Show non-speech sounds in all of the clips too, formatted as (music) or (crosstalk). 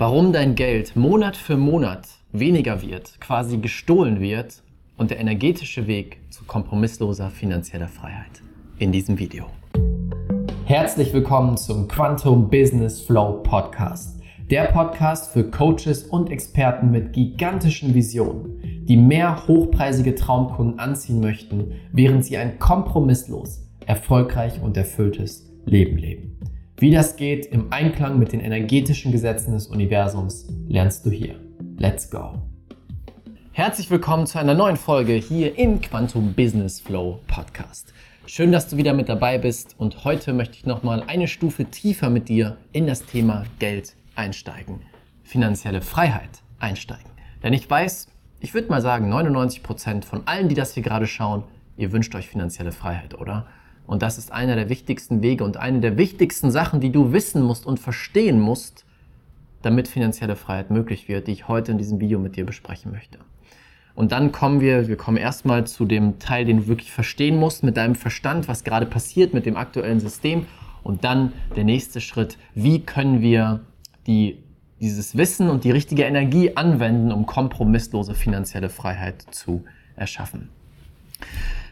Warum dein Geld Monat für Monat weniger wird, quasi gestohlen wird und der energetische Weg zu kompromissloser finanzieller Freiheit. In diesem Video. Herzlich willkommen zum Quantum Business Flow Podcast. Der Podcast für Coaches und Experten mit gigantischen Visionen, die mehr hochpreisige Traumkunden anziehen möchten, während sie ein kompromisslos, erfolgreich und erfülltes Leben leben. Wie das geht im Einklang mit den energetischen Gesetzen des Universums, lernst du hier. Let's go! Herzlich willkommen zu einer neuen Folge hier im Quantum Business Flow Podcast. Schön, dass du wieder mit dabei bist und heute möchte ich nochmal eine Stufe tiefer mit dir in das Thema Geld einsteigen, finanzielle Freiheit einsteigen. Denn ich weiß, ich würde mal sagen, 99 Prozent von allen, die das hier gerade schauen, ihr wünscht euch finanzielle Freiheit, oder? Und das ist einer der wichtigsten Wege und eine der wichtigsten Sachen, die du wissen musst und verstehen musst, damit finanzielle Freiheit möglich wird, die ich heute in diesem Video mit dir besprechen möchte. Und dann kommen wir, wir kommen erstmal zu dem Teil, den du wirklich verstehen musst mit deinem Verstand, was gerade passiert mit dem aktuellen System. Und dann der nächste Schritt, wie können wir die, dieses Wissen und die richtige Energie anwenden, um kompromisslose finanzielle Freiheit zu erschaffen.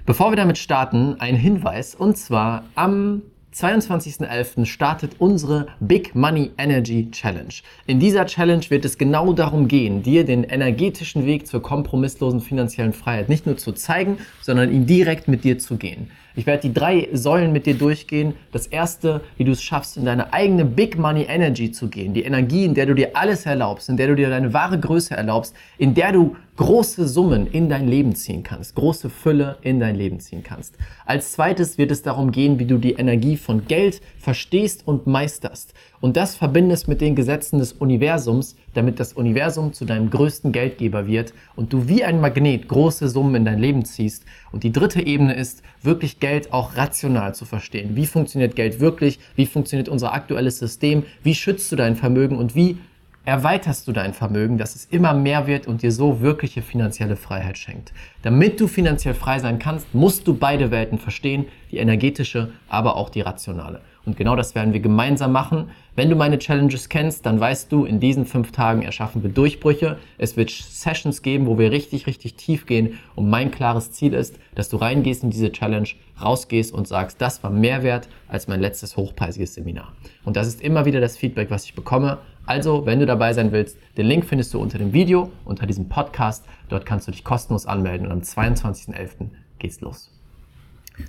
Bevor wir damit starten, ein Hinweis und zwar am 22.11. startet unsere Big Money Energy Challenge. In dieser Challenge wird es genau darum gehen, dir den energetischen Weg zur kompromisslosen finanziellen Freiheit nicht nur zu zeigen, sondern ihn direkt mit dir zu gehen. Ich werde die drei Säulen mit dir durchgehen. Das erste, wie du es schaffst, in deine eigene Big Money Energy zu gehen. Die Energie, in der du dir alles erlaubst, in der du dir deine wahre Größe erlaubst, in der du große Summen in dein Leben ziehen kannst, große Fülle in dein Leben ziehen kannst. Als zweites wird es darum gehen, wie du die Energie von Geld verstehst und meisterst und das verbindest mit den Gesetzen des Universums, damit das Universum zu deinem größten Geldgeber wird und du wie ein Magnet große Summen in dein Leben ziehst. Und die dritte Ebene ist, wirklich Geld auch rational zu verstehen. Wie funktioniert Geld wirklich? Wie funktioniert unser aktuelles System? Wie schützt du dein Vermögen und wie erweiterst du dein Vermögen, dass es immer mehr wird und dir so wirkliche finanzielle Freiheit schenkt. Damit du finanziell frei sein kannst, musst du beide Welten verstehen, die energetische, aber auch die rationale. Und genau das werden wir gemeinsam machen. Wenn du meine Challenges kennst, dann weißt du, in diesen fünf Tagen erschaffen wir Durchbrüche. Es wird Sessions geben, wo wir richtig, richtig tief gehen. Und mein klares Ziel ist, dass du reingehst in diese Challenge, rausgehst und sagst, das war mehr wert als mein letztes hochpreisiges Seminar. Und das ist immer wieder das Feedback, was ich bekomme. Also, wenn du dabei sein willst, den Link findest du unter dem Video, unter diesem Podcast. Dort kannst du dich kostenlos anmelden und am 22.11. geht's los.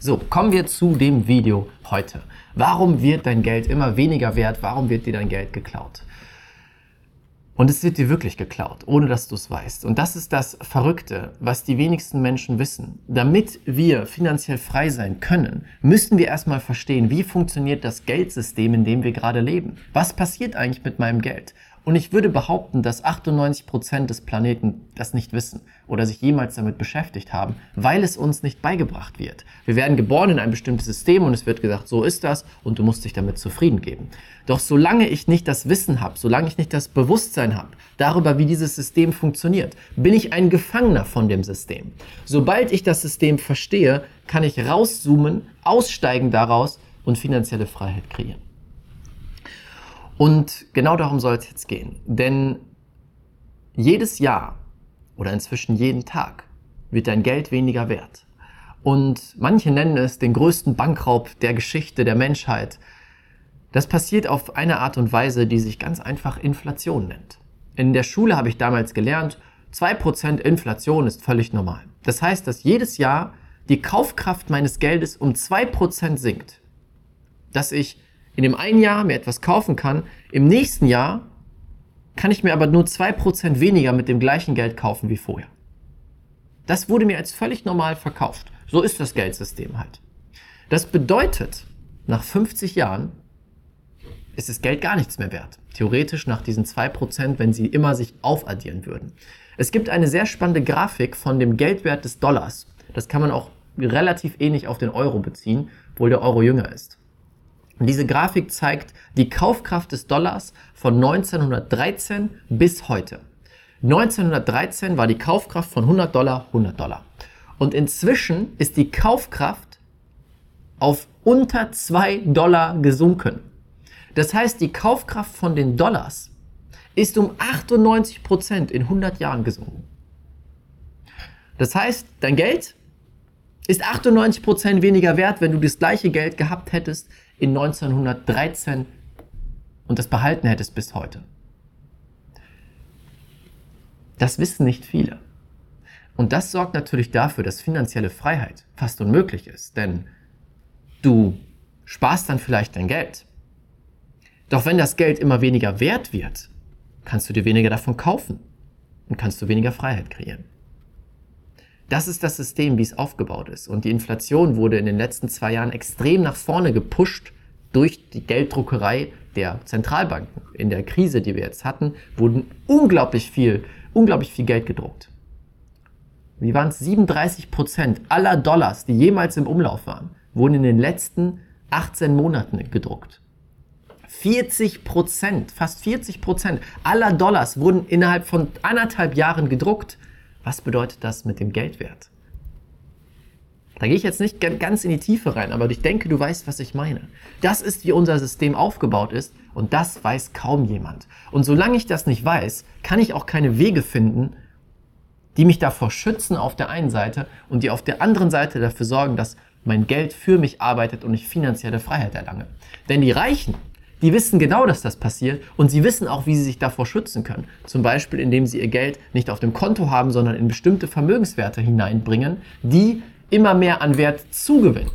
So, kommen wir zu dem Video heute. Warum wird dein Geld immer weniger wert? Warum wird dir dein Geld geklaut? Und es wird dir wirklich geklaut, ohne dass du es weißt. Und das ist das Verrückte, was die wenigsten Menschen wissen. Damit wir finanziell frei sein können, müssen wir erstmal verstehen, wie funktioniert das Geldsystem, in dem wir gerade leben. Was passiert eigentlich mit meinem Geld? Und ich würde behaupten, dass 98 Prozent des Planeten das nicht wissen oder sich jemals damit beschäftigt haben, weil es uns nicht beigebracht wird. Wir werden geboren in ein bestimmtes System und es wird gesagt, so ist das und du musst dich damit zufrieden geben. Doch solange ich nicht das Wissen habe, solange ich nicht das Bewusstsein habe darüber, wie dieses System funktioniert, bin ich ein Gefangener von dem System. Sobald ich das System verstehe, kann ich rauszoomen, aussteigen daraus und finanzielle Freiheit kreieren. Und genau darum soll es jetzt gehen. Denn jedes Jahr oder inzwischen jeden Tag wird dein Geld weniger wert. Und manche nennen es den größten Bankraub der Geschichte der Menschheit. Das passiert auf eine Art und Weise, die sich ganz einfach Inflation nennt. In der Schule habe ich damals gelernt, 2% Inflation ist völlig normal. Das heißt, dass jedes Jahr die Kaufkraft meines Geldes um 2% sinkt. Dass ich in dem einen Jahr mir etwas kaufen kann, im nächsten Jahr kann ich mir aber nur 2% weniger mit dem gleichen Geld kaufen wie vorher. Das wurde mir als völlig normal verkauft. So ist das Geldsystem halt. Das bedeutet, nach 50 Jahren ist das Geld gar nichts mehr wert. Theoretisch nach diesen 2%, wenn sie immer sich aufaddieren würden. Es gibt eine sehr spannende Grafik von dem Geldwert des Dollars. Das kann man auch relativ ähnlich auf den Euro beziehen, obwohl der Euro jünger ist. Und diese Grafik zeigt die Kaufkraft des Dollars von 1913 bis heute. 1913 war die Kaufkraft von 100 Dollar 100 Dollar. Und inzwischen ist die Kaufkraft auf unter 2 Dollar gesunken. Das heißt, die Kaufkraft von den Dollars ist um 98 Prozent in 100 Jahren gesunken. Das heißt, dein Geld ist 98 Prozent weniger wert, wenn du das gleiche Geld gehabt hättest in 1913 und das behalten hättest bis heute. Das wissen nicht viele. Und das sorgt natürlich dafür, dass finanzielle Freiheit fast unmöglich ist, denn du sparst dann vielleicht dein Geld. Doch wenn das Geld immer weniger wert wird, kannst du dir weniger davon kaufen und kannst du weniger Freiheit kreieren. Das ist das System, wie es aufgebaut ist. Und die Inflation wurde in den letzten zwei Jahren extrem nach vorne gepusht durch die Gelddruckerei der Zentralbanken. In der Krise, die wir jetzt hatten, wurden unglaublich viel, unglaublich viel Geld gedruckt wie waren es, 37 Prozent aller Dollars, die jemals im Umlauf waren, wurden in den letzten 18 Monaten gedruckt. 40 Prozent, fast 40 Prozent aller Dollars wurden innerhalb von anderthalb Jahren gedruckt. Was bedeutet das mit dem Geldwert? Da gehe ich jetzt nicht ganz in die Tiefe rein, aber ich denke, du weißt, was ich meine. Das ist, wie unser System aufgebaut ist und das weiß kaum jemand. Und solange ich das nicht weiß, kann ich auch keine Wege finden, die mich davor schützen auf der einen Seite und die auf der anderen Seite dafür sorgen, dass mein Geld für mich arbeitet und ich finanzielle Freiheit erlange. Denn die Reichen, die wissen genau, dass das passiert und sie wissen auch, wie sie sich davor schützen können. Zum Beispiel, indem sie ihr Geld nicht auf dem Konto haben, sondern in bestimmte Vermögenswerte hineinbringen, die immer mehr an Wert zugewinnen.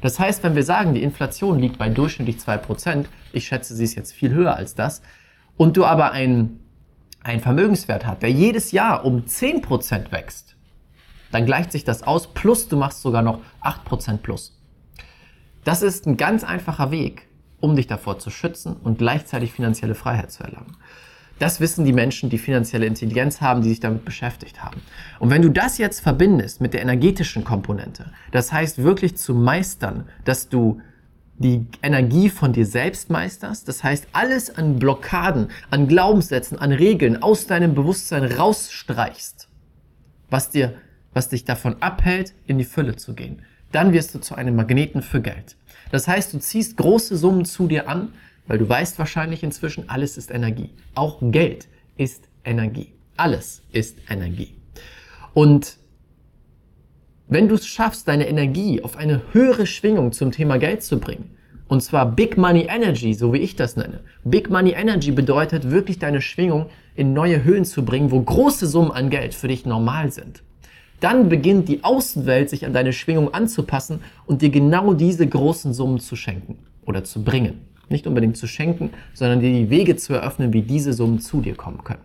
Das heißt, wenn wir sagen, die Inflation liegt bei durchschnittlich 2%, ich schätze, sie ist jetzt viel höher als das, und du aber ein einen Vermögenswert hat, der jedes Jahr um 10% wächst, dann gleicht sich das aus, plus du machst sogar noch 8% plus. Das ist ein ganz einfacher Weg, um dich davor zu schützen und gleichzeitig finanzielle Freiheit zu erlangen. Das wissen die Menschen, die finanzielle Intelligenz haben, die sich damit beschäftigt haben. Und wenn du das jetzt verbindest mit der energetischen Komponente, das heißt wirklich zu meistern, dass du die Energie von dir selbst meisterst. Das heißt, alles an Blockaden, an Glaubenssätzen, an Regeln aus deinem Bewusstsein rausstreichst, was dir, was dich davon abhält, in die Fülle zu gehen. Dann wirst du zu einem Magneten für Geld. Das heißt, du ziehst große Summen zu dir an, weil du weißt wahrscheinlich inzwischen, alles ist Energie. Auch Geld ist Energie. Alles ist Energie. Und wenn du es schaffst, deine Energie auf eine höhere Schwingung zum Thema Geld zu bringen, und zwar Big Money Energy, so wie ich das nenne. Big Money Energy bedeutet wirklich deine Schwingung in neue Höhen zu bringen, wo große Summen an Geld für dich normal sind. Dann beginnt die Außenwelt sich an deine Schwingung anzupassen und dir genau diese großen Summen zu schenken oder zu bringen. Nicht unbedingt zu schenken, sondern dir die Wege zu eröffnen, wie diese Summen zu dir kommen können.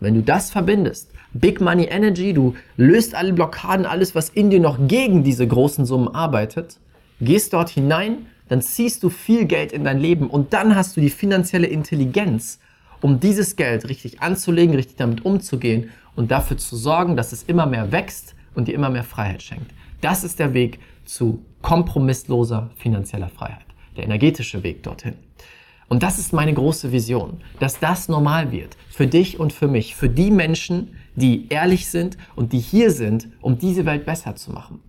Wenn du das verbindest, Big Money Energy, du löst alle Blockaden, alles, was in dir noch gegen diese großen Summen arbeitet, gehst dort hinein, dann ziehst du viel Geld in dein Leben und dann hast du die finanzielle Intelligenz, um dieses Geld richtig anzulegen, richtig damit umzugehen und dafür zu sorgen, dass es immer mehr wächst und dir immer mehr Freiheit schenkt. Das ist der Weg zu kompromissloser finanzieller Freiheit, der energetische Weg dorthin. Und das ist meine große Vision, dass das normal wird. Für dich und für mich. Für die Menschen, die ehrlich sind und die hier sind, um diese Welt besser zu machen.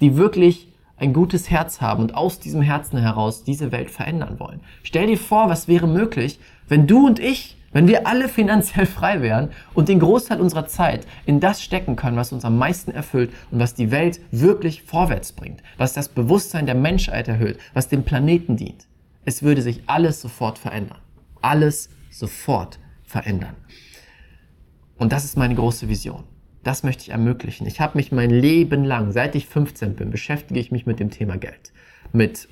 Die wirklich ein gutes Herz haben und aus diesem Herzen heraus diese Welt verändern wollen. Stell dir vor, was wäre möglich, wenn du und ich, wenn wir alle finanziell (laughs) frei wären und den Großteil unserer Zeit in das stecken können, was uns am meisten erfüllt und was die Welt wirklich vorwärts bringt, was das Bewusstsein der Menschheit erhöht, was dem Planeten dient. Es würde sich alles sofort verändern. Alles sofort verändern. Und das ist meine große Vision. Das möchte ich ermöglichen. Ich habe mich mein Leben lang, seit ich 15 bin, beschäftige ich mich mit dem Thema Geld. Mit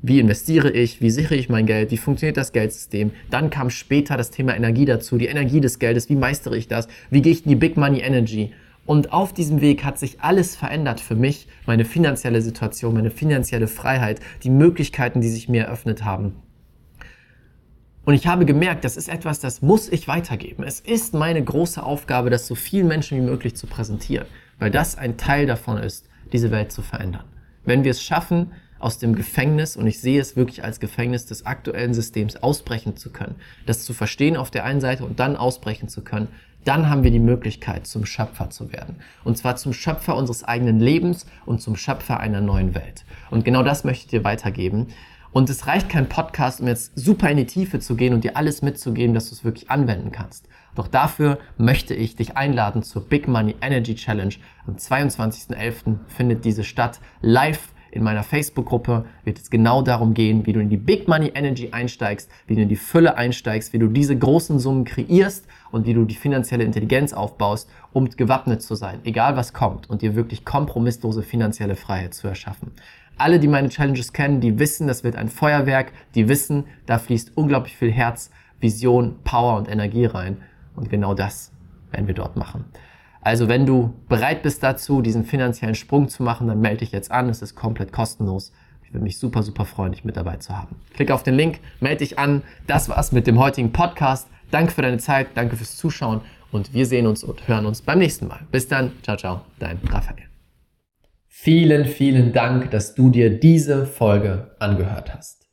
wie investiere ich, wie sichere ich mein Geld, wie funktioniert das Geldsystem. Dann kam später das Thema Energie dazu, die Energie des Geldes, wie meistere ich das, wie gehe ich in die Big Money Energy. Und auf diesem Weg hat sich alles verändert für mich, meine finanzielle Situation, meine finanzielle Freiheit, die Möglichkeiten, die sich mir eröffnet haben. Und ich habe gemerkt, das ist etwas, das muss ich weitergeben. Es ist meine große Aufgabe, das so vielen Menschen wie möglich zu präsentieren, weil das ein Teil davon ist, diese Welt zu verändern. Wenn wir es schaffen, aus dem Gefängnis, und ich sehe es wirklich als Gefängnis des aktuellen Systems, ausbrechen zu können, das zu verstehen auf der einen Seite und dann ausbrechen zu können, dann haben wir die Möglichkeit, zum Schöpfer zu werden. Und zwar zum Schöpfer unseres eigenen Lebens und zum Schöpfer einer neuen Welt. Und genau das möchte ich dir weitergeben. Und es reicht kein Podcast, um jetzt super in die Tiefe zu gehen und dir alles mitzugeben, dass du es wirklich anwenden kannst. Doch dafür möchte ich dich einladen zur Big Money Energy Challenge. Am 22.11. findet diese statt live in meiner Facebook-Gruppe wird es genau darum gehen, wie du in die Big Money Energy einsteigst, wie du in die Fülle einsteigst, wie du diese großen Summen kreierst und wie du die finanzielle Intelligenz aufbaust, um gewappnet zu sein, egal was kommt und dir wirklich kompromisslose finanzielle Freiheit zu erschaffen. Alle, die meine Challenges kennen, die wissen, das wird ein Feuerwerk, die wissen, da fließt unglaublich viel Herz, Vision, Power und Energie rein. Und genau das werden wir dort machen. Also wenn du bereit bist dazu, diesen finanziellen Sprung zu machen, dann melde dich jetzt an. Es ist komplett kostenlos. Ich würde mich super, super freuen, dich mit dabei zu haben. Klick auf den Link, melde dich an. Das war's mit dem heutigen Podcast. Danke für deine Zeit, danke fürs Zuschauen und wir sehen uns und hören uns beim nächsten Mal. Bis dann, ciao, ciao, dein Raphael. Vielen, vielen Dank, dass du dir diese Folge angehört hast.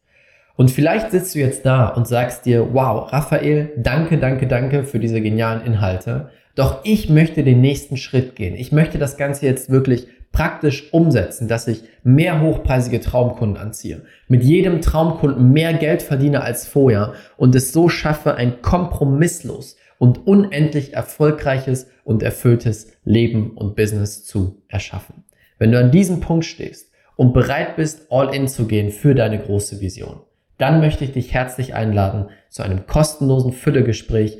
Und vielleicht sitzt du jetzt da und sagst dir, wow, Raphael, danke, danke, danke für diese genialen Inhalte. Doch ich möchte den nächsten Schritt gehen. Ich möchte das Ganze jetzt wirklich praktisch umsetzen, dass ich mehr hochpreisige Traumkunden anziehe, mit jedem Traumkunden mehr Geld verdiene als vorher und es so schaffe, ein kompromisslos und unendlich erfolgreiches und erfülltes Leben und Business zu erschaffen. Wenn du an diesem Punkt stehst und bereit bist, all in zu gehen für deine große Vision, dann möchte ich dich herzlich einladen zu einem kostenlosen Füllegespräch